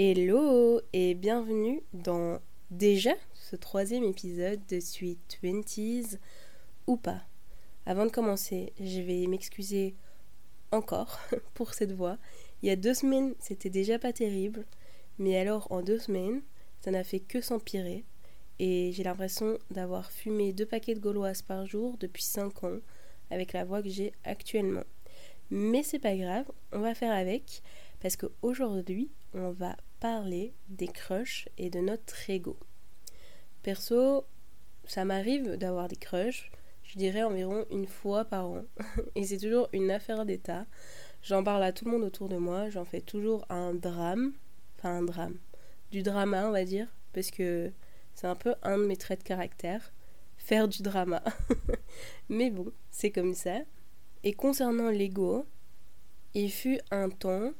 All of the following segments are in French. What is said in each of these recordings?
Hello et bienvenue dans déjà ce troisième épisode de Sweet Twenties ou pas. Avant de commencer, je vais m'excuser encore pour cette voix. Il y a deux semaines, c'était déjà pas terrible, mais alors en deux semaines, ça n'a fait que s'empirer et j'ai l'impression d'avoir fumé deux paquets de gauloises par jour depuis 5 ans avec la voix que j'ai actuellement. Mais c'est pas grave, on va faire avec parce qu'aujourd'hui, on va parler des crushs et de notre ego. Perso, ça m'arrive d'avoir des crushs, je dirais environ une fois par an. et c'est toujours une affaire d'état. J'en parle à tout le monde autour de moi, j'en fais toujours un drame. Enfin, un drame. Du drama, on va dire, parce que c'est un peu un de mes traits de caractère. Faire du drama. Mais bon, c'est comme ça. Et concernant l'ego, il fut un temps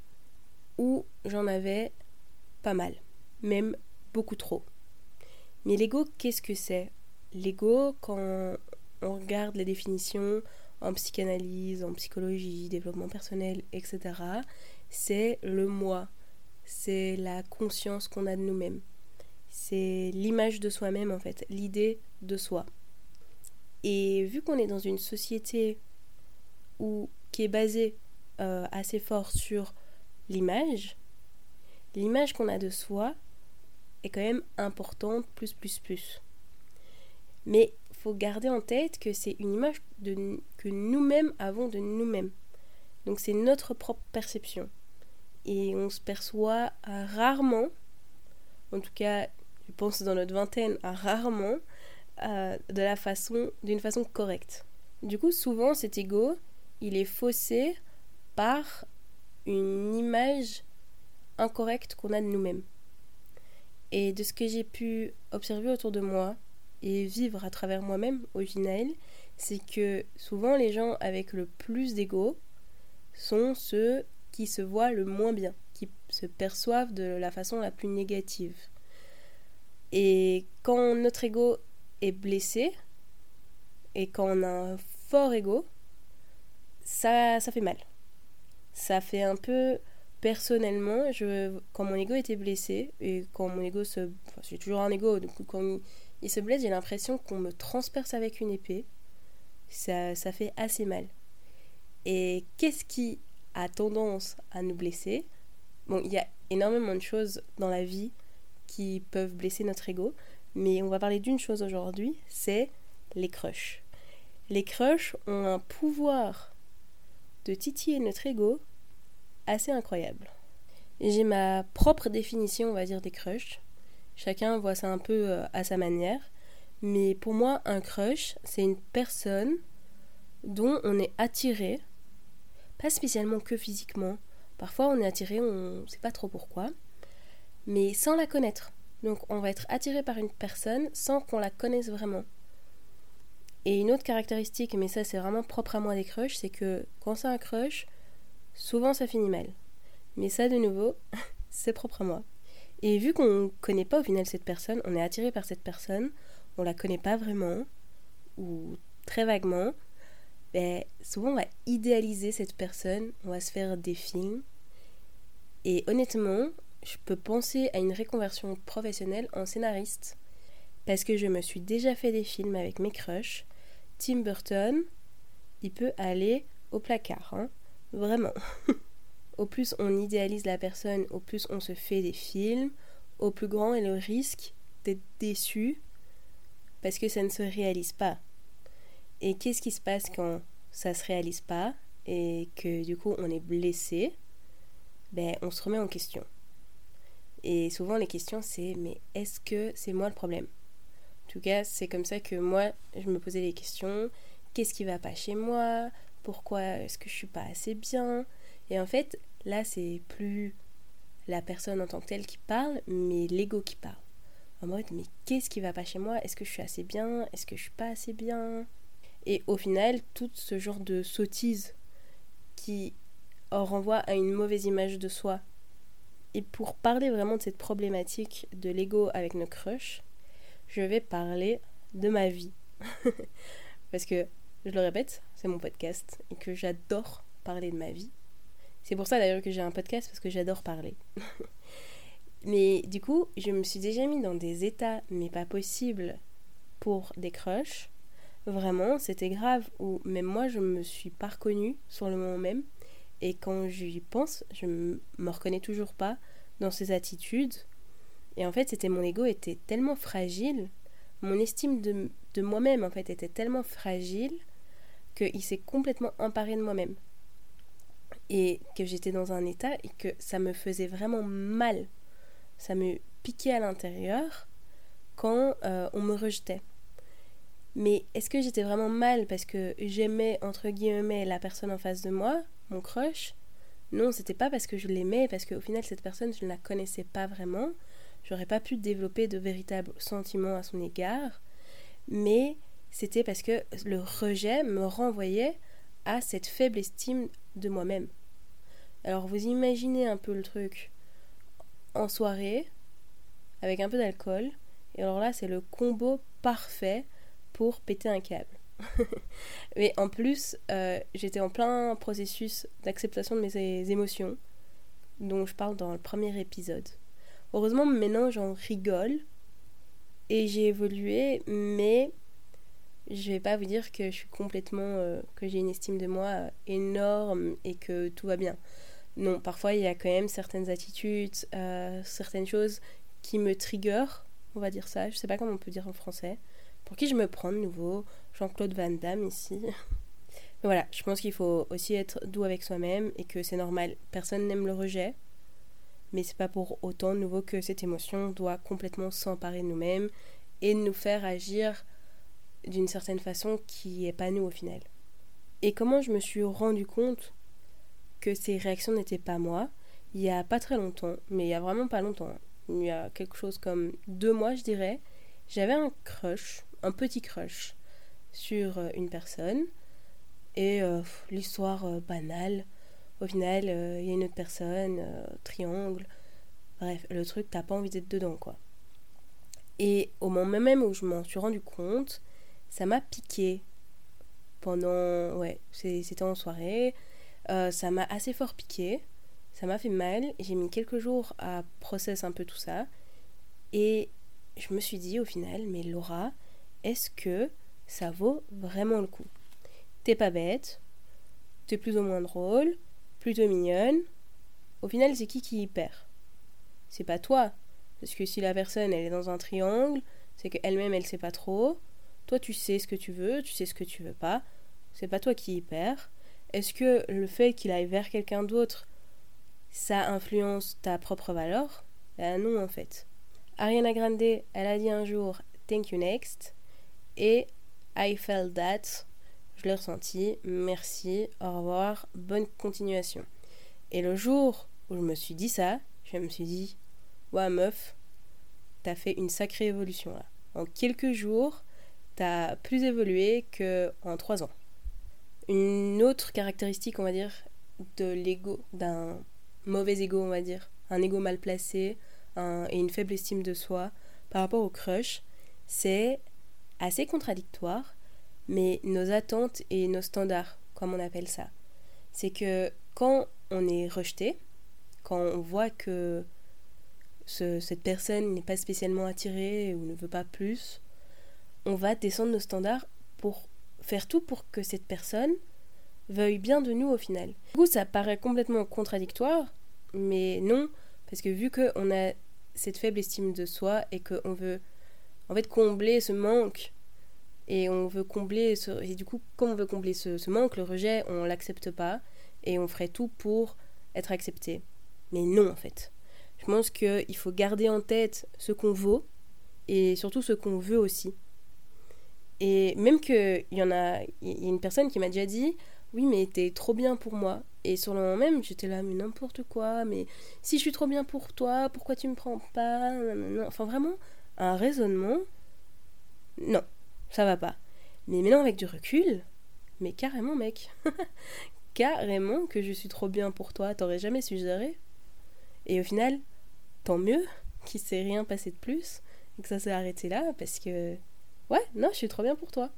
où j'en avais pas mal, même beaucoup trop. Mais l'ego, qu'est-ce que c'est? L'ego, quand on regarde les définitions en psychanalyse, en psychologie, développement personnel, etc., c'est le moi, c'est la conscience qu'on a de nous-mêmes, c'est l'image de soi-même en fait, l'idée de soi. Et vu qu'on est dans une société où, qui est basée euh, assez fort sur l'image, l'image qu'on a de soi est quand même importante, plus, plus, plus. Mais faut garder en tête que c'est une image de, que nous-mêmes avons de nous-mêmes. Donc c'est notre propre perception. Et on se perçoit rarement, en tout cas, je pense dans notre vingtaine, rarement, euh, de la façon, d'une façon correcte. Du coup, souvent, cet ego, il est faussé par une image incorrecte qu'on a de nous-mêmes. Et de ce que j'ai pu observer autour de moi et vivre à travers moi-même au final, c'est que souvent les gens avec le plus d'ego sont ceux qui se voient le moins bien, qui se perçoivent de la façon la plus négative. Et quand notre ego est blessé, et quand on a un fort ego, ça, ça fait mal ça fait un peu personnellement, quand mon ego était blessé, et quand mon ego se. Enfin, j'ai toujours un ego, donc quand il, se blesse, j'ai l'impression qu'on me transperce avec une épée. Ça, ça fait assez mal. Et qu'est-ce qui a tendance à nous blesser? Bon, il y a énormément de choses dans la vie qui peuvent blesser notre ego, mais on va parler d'une chose aujourd'hui, c'est les crushs. Les crushs ont un pouvoir de titiller notre ego assez incroyable. J'ai ma propre définition, on va dire, des crushs. Chacun voit ça un peu euh, à sa manière. Mais pour moi, un crush, c'est une personne dont on est attiré, pas spécialement que physiquement. Parfois, on est attiré, on ne sait pas trop pourquoi, mais sans la connaître. Donc, on va être attiré par une personne sans qu'on la connaisse vraiment. Et une autre caractéristique, mais ça c'est vraiment propre à moi des crushs, c'est que quand c'est un crush, souvent ça finit mal. Mais ça de nouveau, c'est propre à moi. Et vu qu'on ne connaît pas au final cette personne, on est attiré par cette personne, on la connaît pas vraiment, ou très vaguement, ben, souvent on va idéaliser cette personne, on va se faire des films. Et honnêtement, je peux penser à une reconversion professionnelle en scénariste. Parce que je me suis déjà fait des films avec mes crushs. Tim Burton, il peut aller au placard. Hein. Vraiment. au plus on idéalise la personne, au plus on se fait des films, au plus grand est le risque d'être déçu parce que ça ne se réalise pas. Et qu'est-ce qui se passe quand ça se réalise pas et que du coup on est blessé? Ben on se remet en question. Et souvent les questions c'est mais est-ce que c'est moi le problème? En tout cas, c'est comme ça que moi je me posais des questions. Qu'est-ce qui va pas chez moi? Pourquoi est-ce que je suis pas assez bien Et en fait, là, c'est plus la personne en tant que telle qui parle, mais l'ego qui parle. En mode, mais qu'est-ce qui va pas chez moi? Est-ce que je suis assez bien? Est-ce que je suis pas assez bien? Et au final, tout ce genre de sottise qui renvoie à une mauvaise image de soi. Et pour parler vraiment de cette problématique de l'ego avec nos crushs, je vais parler de ma vie. Parce que je le répète, c'est mon podcast et que j'adore parler de ma vie. C'est pour ça d'ailleurs que j'ai un podcast parce que j'adore parler. Mais du coup, je me suis déjà mis dans des états, mais pas possibles, pour des crushs. Vraiment, c'était grave, où même moi, je me suis pas reconnue sur le moment même. Et quand j'y pense, je me reconnais toujours pas dans ces attitudes. Et en fait, c'était mon ego était tellement fragile, mon estime de, de moi-même en fait était tellement fragile qu'il s'est complètement emparé de moi-même. Et que j'étais dans un état et que ça me faisait vraiment mal. Ça me piquait à l'intérieur quand euh, on me rejetait. Mais est-ce que j'étais vraiment mal parce que j'aimais, entre guillemets, la personne en face de moi, mon crush? Non, c'était pas parce que je l'aimais, parce qu'au final, cette personne, je ne la connaissais pas vraiment. J'aurais pas pu développer de véritables sentiments à son égard. Mais c'était parce que le rejet me renvoyait à cette faible estime de moi-même. Alors vous imaginez un peu le truc en soirée, avec un peu d'alcool, et alors là c'est le combo parfait pour péter un câble. Mais en plus, euh, j'étais en plein processus d'acceptation de mes émotions, dont je parle dans le premier épisode. Heureusement, maintenant j'en rigole, et j'ai évolué, mais je vais pas vous dire que je suis complètement. Euh, que j'ai une estime de moi euh, énorme et que tout va bien. Non, parfois il y a quand même certaines attitudes, euh, certaines choses qui me trigger, on va dire ça, je sais pas comment on peut dire en français. Pour qui je me prends de nouveau Jean-Claude Van Damme ici. Mais voilà, je pense qu'il faut aussi être doux avec soi-même et que c'est normal. Personne n'aime le rejet, mais c'est pas pour autant de nouveau que cette émotion doit complètement s'emparer de nous-mêmes et nous faire agir d'une certaine façon qui est pas nous au final. Et comment je me suis rendu compte que ces réactions n'étaient pas moi Il y a pas très longtemps, mais il y a vraiment pas longtemps. Il y a quelque chose comme deux mois, je dirais. J'avais un crush, un petit crush, sur euh, une personne. Et euh, l'histoire euh, banale. Au final, il y a une autre personne, triangle. Bref, le truc, t'as pas envie d'être dedans, quoi. Et au moment même où je m'en suis rendu compte, ça m'a piqué pendant. Ouais, c'était en soirée. Euh, ça m'a assez fort piqué. Ça m'a fait mal. J'ai mis quelques jours à process un peu tout ça. Et je me suis dit au final, mais Laura, est-ce que ça vaut vraiment le coup? T'es pas bête, t'es plus ou moins drôle, plutôt mignonne. Au final, c'est qui qui y perd? C'est pas toi. Parce que si la personne, elle est dans un triangle, c'est qu'elle-même, elle sait pas trop. Toi, tu sais ce que tu veux, tu sais ce que tu veux pas. C'est pas toi qui y perds. Est-ce que le fait qu'il aille vers quelqu'un d'autre, ça influence ta propre valeur? Ben non, en fait. Ariana Grande, elle a dit un jour Thank you next. Et I felt that. Je l'ai ressenti. Merci. Au revoir. Bonne continuation. Et le jour où je me suis dit ça, je me suis dit Ouais, meuf, t'as fait une sacrée évolution là. En quelques jours, t'as plus évolué qu'en trois ans. Une autre caractéristique, on va dire, de l'ego, d'un mauvais ego, on va dire, un ego mal placé et une faible estime de soi par rapport au crush, c'est assez contradictoire, mais nos attentes et nos standards, comme on appelle ça, c'est que quand on est rejeté, quand on voit que cette personne n'est pas spécialement attirée ou ne veut pas plus, on va descendre nos standards pour faire tout pour que cette personne veuille bien de nous au final. Du coup, ça paraît complètement contradictoire, mais non, parce que vu qu'on a cette faible estime de soi et qu'on veut en fait combler ce manque, et on veut combler ce... Et du coup, comme on veut combler ce, manque, le rejet, on l'accepte pas, et on ferait tout pour être accepté. Mais non, en fait. Je pense qu'il faut garder en tête ce qu'on vaut, et surtout ce qu'on veut aussi. Et même qu'il y en a, il y a une personne qui m'a déjà dit Oui, mais t'es trop bien pour moi. Et sur le moment même, j'étais là, mais n'importe quoi, mais si je suis trop bien pour toi, pourquoi tu me prends pas? Enfin, vraiment, un raisonnement. Non, ça va pas. Mais maintenant, avec du recul, mais carrément, mec. carrément que je suis trop bien pour toi, t'aurais jamais suggéré. Et au final, tant mieux qu'il s'est rien passé de plus et que ça s'est arrêté là parce que ouais, non, je suis trop bien pour toi.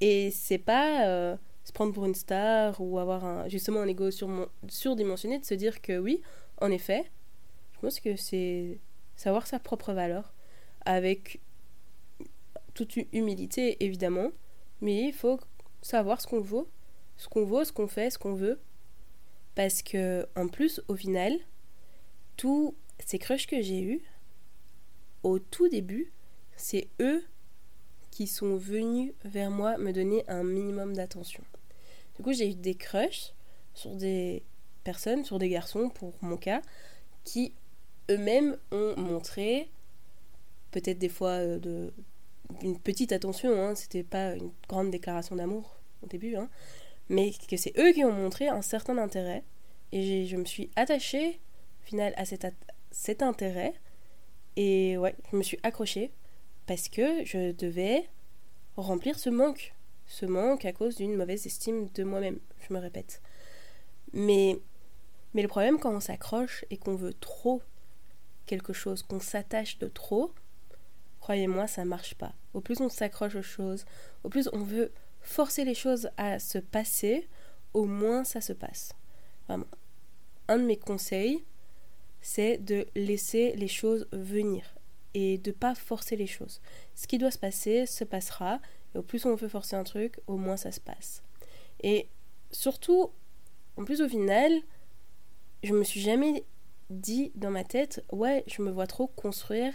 Et c'est pas euh, se prendre pour une star ou avoir justement un ego sur surdimensionné de se dire que oui, en effet, Je pense que c'est savoir sa propre valeur avec toute humilité évidemment, mais il faut savoir ce qu'on vaut, ce qu'on vaut, ce qu'on fait, ce qu'on veut. Parce que en plus, au final, tous ces crushs que j'ai eus, au tout début, c'est eux qui sont venus vers moi me donner un minimum d'attention. Du coup, j'ai eu des crushs sur des personnes, sur des garçons pour mon cas, qui eux-mêmes ont montré, peut-être des fois euh, de, une petite attention, hein, c'était pas une grande déclaration d'amour au début, hein, mais que c'est eux qui ont montré un certain intérêt, et je me suis attachée, au final, à cet, cet intérêt, et ouais, je me suis accrochée, parce que je devais remplir ce manque, ce manque à cause d'une mauvaise estime de moi-même, je me répète. Mais, mais le problème quand on s'accroche et qu'on veut trop quelque chose, qu'on s'attache de trop, croyez-moi, ça marche pas. Au plus on s'accroche aux choses, au plus on veut forcer les choses à se passer, au moins ça se passe. Un de mes conseils, c'est de laisser les choses venir et de pas forcer les choses. Ce qui doit se passer se passera et au plus on veut forcer un truc, au moins ça se passe. Et surtout, en plus au final, je me suis jamais dit dans ma tête, ouais, je me vois trop construire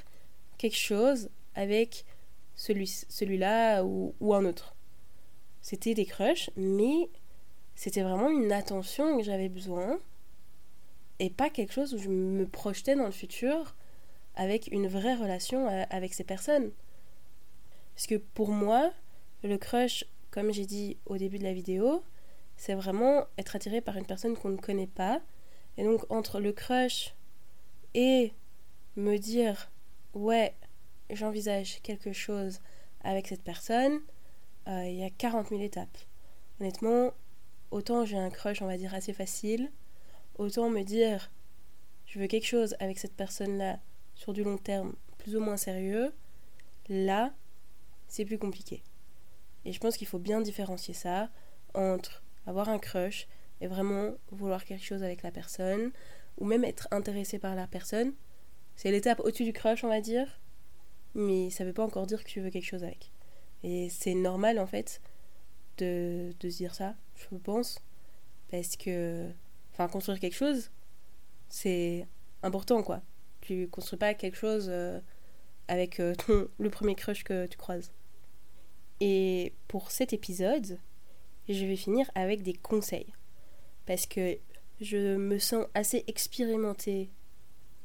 quelque chose avec celui, celui-là ou, ou un autre. C'était des crushs, mais c'était vraiment une attention que j'avais besoin et pas quelque chose où je me projetais dans le futur avec une vraie relation euh, avec ces personnes. Parce que pour moi, le crush, comme j'ai dit au début de la vidéo, c'est vraiment être attiré par une personne qu'on ne connaît pas. Et donc entre le crush et me dire ouais, j'envisage quelque chose avec cette personne, euh, il y a 40 000 étapes. Honnêtement, autant j'ai un crush, on va dire, assez facile, autant me dire je veux quelque chose avec cette personne-là sur du long terme, plus ou moins sérieux, là, c'est plus compliqué. Et je pense qu'il faut bien différencier ça entre avoir un crush et vraiment vouloir quelque chose avec la personne, ou même être intéressé par la personne. C'est l'étape au-dessus du crush, on va dire, mais ça veut pas encore dire que tu veux quelque chose avec. Et c'est normal en fait de, de se dire ça, je pense, parce que, enfin, construire quelque chose, c'est important quoi. Tu construis pas quelque chose euh, avec euh, le premier crush que tu croises. Et pour cet épisode, je vais finir avec des conseils. Parce que je me sens assez expérimentée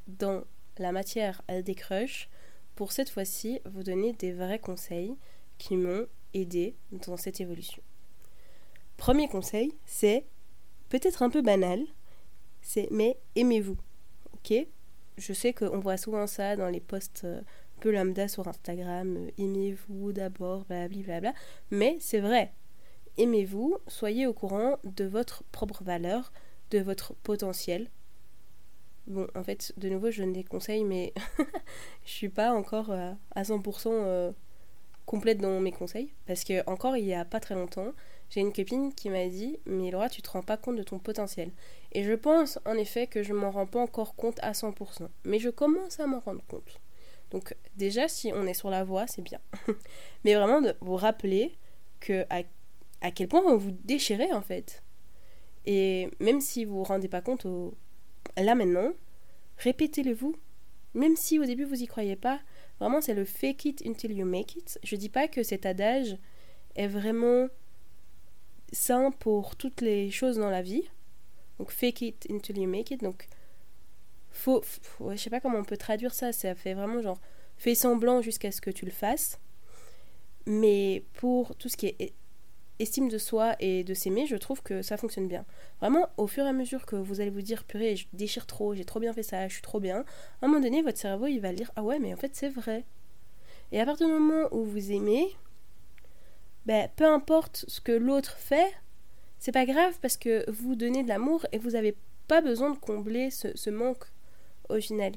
dans la matière des crushs pour cette fois-ci vous donner des vrais conseils qui m'ont aidé dans cette évolution. Premier conseil, c'est peut-être un peu banal, c'est mais aimez-vous. Ok? Je sais qu'on voit souvent ça dans les posts euh, peu lambda sur Instagram, euh, aimez-vous d'abord, blablabla, mais c'est vrai. Aimez-vous, soyez au courant de votre propre valeur, de votre potentiel, Bon, en fait, de nouveau, je donne des conseils, mais je suis pas encore euh, à 100% euh, complète dans mes conseils. Parce que, encore il y a pas très longtemps, j'ai une copine qui m'a dit Mais Laura, tu te rends pas compte de ton potentiel. Et je pense, en effet, que je m'en rends pas encore compte à 100%. Mais je commence à m'en rendre compte. Donc, déjà, si on est sur la voie, c'est bien. mais vraiment, de vous rappeler que à, quel point vous déchirez, en fait. Et même si vous vous rendez pas compte au, là maintenant, répétez-le vous. Même si au début vous y croyez pas, vraiment c'est le fake it until you make it. Je dis pas que cet adage est vraiment sain pour toutes les choses dans la vie. Donc fake it until you make it. Donc faut, je sais pas comment on peut traduire ça. Ça fait vraiment genre fais semblant jusqu'à ce que tu le fasses. Mais pour tout ce qui est estime de soi et de s'aimer, je trouve que ça fonctionne bien. Vraiment, au fur et à mesure que vous allez vous dire, purée, je déchire trop, j'ai trop bien fait ça, je suis trop bien, à un moment donné, votre cerveau, il va dire, ah ouais, mais en fait, c'est vrai. Et à partir du moment où vous aimez, ben, peu importe ce que l'autre fait, c'est pas grave parce que vous donnez de l'amour et vous n'avez pas besoin de combler ce, manque au final.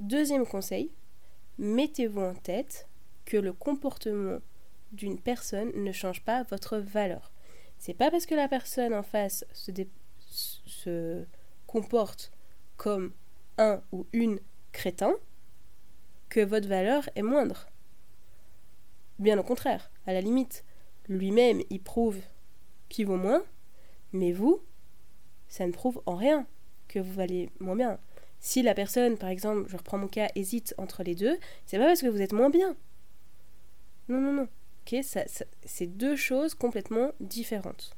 Deuxième conseil, mettez-vous en tête que le comportement d'une personne ne change pas votre valeur. C'est pas parce que la personne en face se comporte comme un ou une crétin que votre valeur est moindre. Bien au contraire, à la limite, lui-même, il prouve qu'il vaut moins, mais vous, ça ne prouve en rien que vous valez moins bien. Si la personne, par exemple, je reprends mon cas, hésite entre les deux, c'est pas parce que vous êtes moins bien. Non, non, non. Ça, c'est deux choses complètement différentes.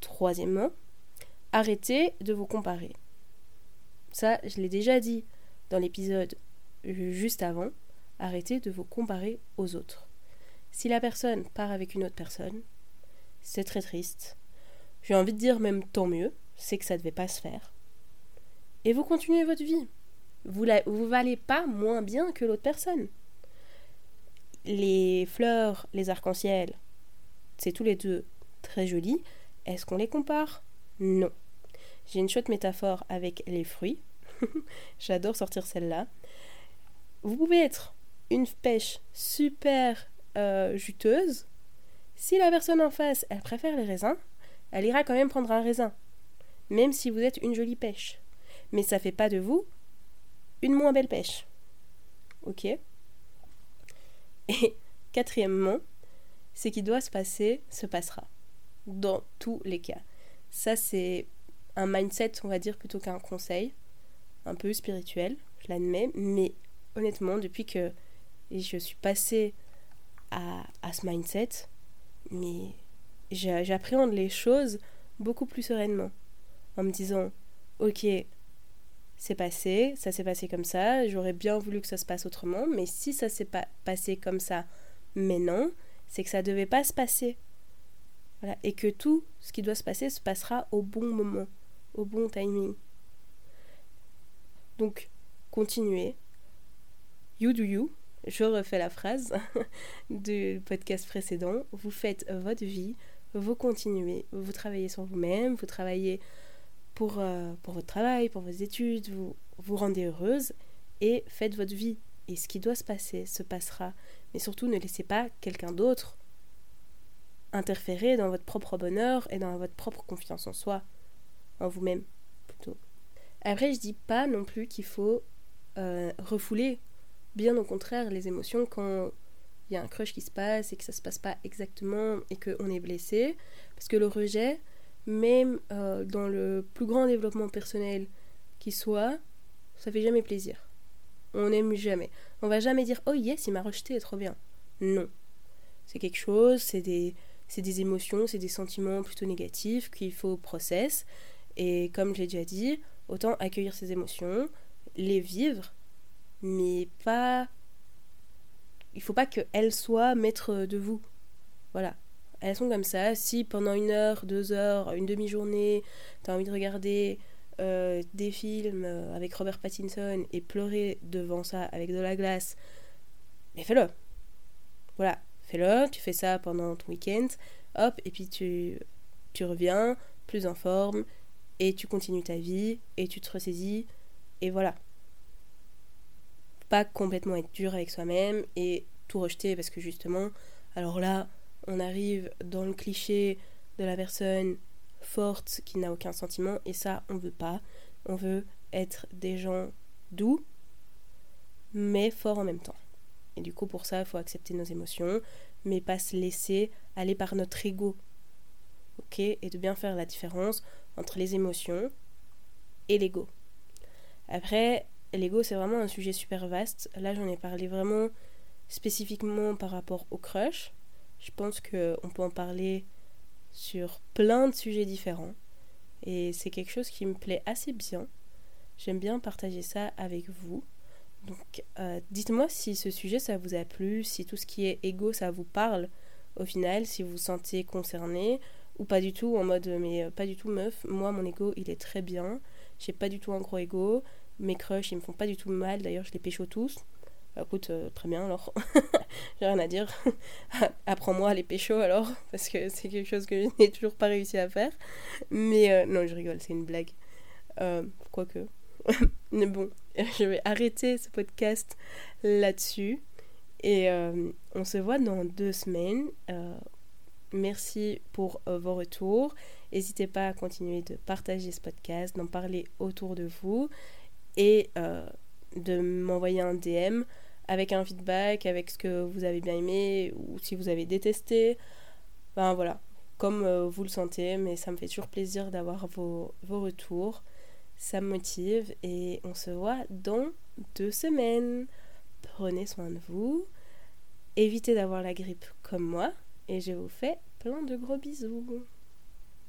Troisièmement, arrêtez de vous comparer. Ça, je l'ai déjà dit dans l'épisode juste avant. Arrêtez de vous comparer aux autres. Si la personne part avec une autre personne, c'est très triste. J'ai envie de dire même tant mieux, c'est que ça ne devait pas se faire. Et vous continuez votre vie. Vous ne valez pas moins bien que l'autre personne. Les fleurs, les arcs-en-ciel, c'est tous les deux très jolis. Est-ce qu'on les compare? Non. J'ai une chouette métaphore avec les fruits. J'adore sortir celle-là. Vous pouvez être une pêche super euh, juteuse. Si la personne en face, elle préfère les raisins, elle ira quand même prendre un raisin, même si vous êtes une jolie pêche. Mais ça fait pas de vous une moins belle pêche. Ok Et quatrièmement, ce qui doit se passer se passera. Dans tous les cas. Ça, c'est un mindset, on va dire, plutôt qu'un conseil. Un peu spirituel, je l'admets. Mais honnêtement, depuis que je suis passée à, ce mindset, mais j'appréhende les choses beaucoup plus sereinement. En me disant, ok, c'est passé, ça s'est passé comme ça, j'aurais bien voulu que ça se passe autrement, mais si ça s'est pas passé comme ça, mais non, c'est que ça devait pas se passer. Et que tout ce qui doit se passer se passera au bon moment, au bon timing. Donc, continuez. You do you, je refais la phrase du podcast précédent. Vous faites votre vie, vous continuez, vous travaillez sur vous-même, vous travaillez pour, euh, pour votre travail, pour vos études, vous vous rendez heureuse et faites votre vie. Et ce qui doit se passer se passera. Mais surtout, ne laissez pas quelqu'un d'autre interférer dans votre propre bonheur et dans votre propre confiance en soi, en vous-même plutôt. Après, je dis pas non plus qu'il faut euh, refouler Bien au contraire, les émotions, quand il y a un crush qui se passe et que ça se passe pas exactement et qu'on est blessé, parce que le rejet, même euh, dans le plus grand développement personnel qui soit, ça fait jamais plaisir. On n'aime jamais. On va jamais dire oh yes, il m'a rejeté, trop bien. Non. C'est quelque chose, c'est des, c'est des émotions, c'est des sentiments plutôt négatifs qu'il faut process. Et comme je l'ai déjà dit, autant accueillir ces émotions, les vivre mais pas. Il faut pas qu'elles soient maîtres de vous. Voilà. Elles sont comme ça. Si pendant une heure, deux heures, une demi-journée, t'as envie de regarder euh, des films euh, avec Robert Pattinson et pleurer devant ça avec de la glace, mais fais-le. Voilà, fais-le, tu fais ça pendant ton week-end, hop, et puis tu, tu reviens plus en forme, et tu continues ta vie, et tu te ressaisis, et voilà pas complètement être dur avec soi-même et tout rejeter parce que justement, alors là, on arrive dans le cliché de la personne forte qui n'a aucun sentiment et ça, on veut pas. On veut être des gens doux, mais forts en même temps. Et du coup, pour ça, il faut accepter nos émotions, mais pas se laisser aller par notre ego. Ok? Et de bien faire la différence entre les émotions et l'ego. Après, l'ego, c'est vraiment un sujet super vaste. Là, j'en ai parlé vraiment spécifiquement par rapport au crush. Je pense qu'on peut en parler sur plein de sujets différents. Et c'est quelque chose qui me plaît assez bien. J'aime bien partager ça avec vous. Donc, euh, dites-moi si ce sujet, ça vous a plu, si tout ce qui est ego, ça vous parle au final, si vous vous sentez concerné ou pas du tout, en mode, mais euh, pas du tout meuf. Moi, mon ego, il est très bien. J'ai pas du tout un gros ego. Mes crushs, ils me font pas du tout mal. D'ailleurs, je les pécho tous. Bah, écoute, euh, très bien alors. J'ai rien à dire. Apprends-moi à les pécho alors, parce que c'est quelque chose que je n'ai toujours pas réussi à faire. Mais euh, non, je rigole, c'est une blague. Euh, quoique. Mais bon, je vais arrêter ce podcast là-dessus. Et on se voit dans deux semaines Merci pour vos retours. N'hésitez pas à continuer de partager ce podcast, d'en parler autour de vous et euh, de m'envoyer un DM avec un feedback, avec ce que vous avez bien aimé ou si vous avez détesté. Ben voilà, comme euh, vous le sentez, mais ça me fait toujours plaisir d'avoir vos, vos retours. Ça me motive et on se voit dans deux semaines. Prenez soin de vous. Évitez d'avoir la grippe comme moi et je vous fais plein de gros bisous.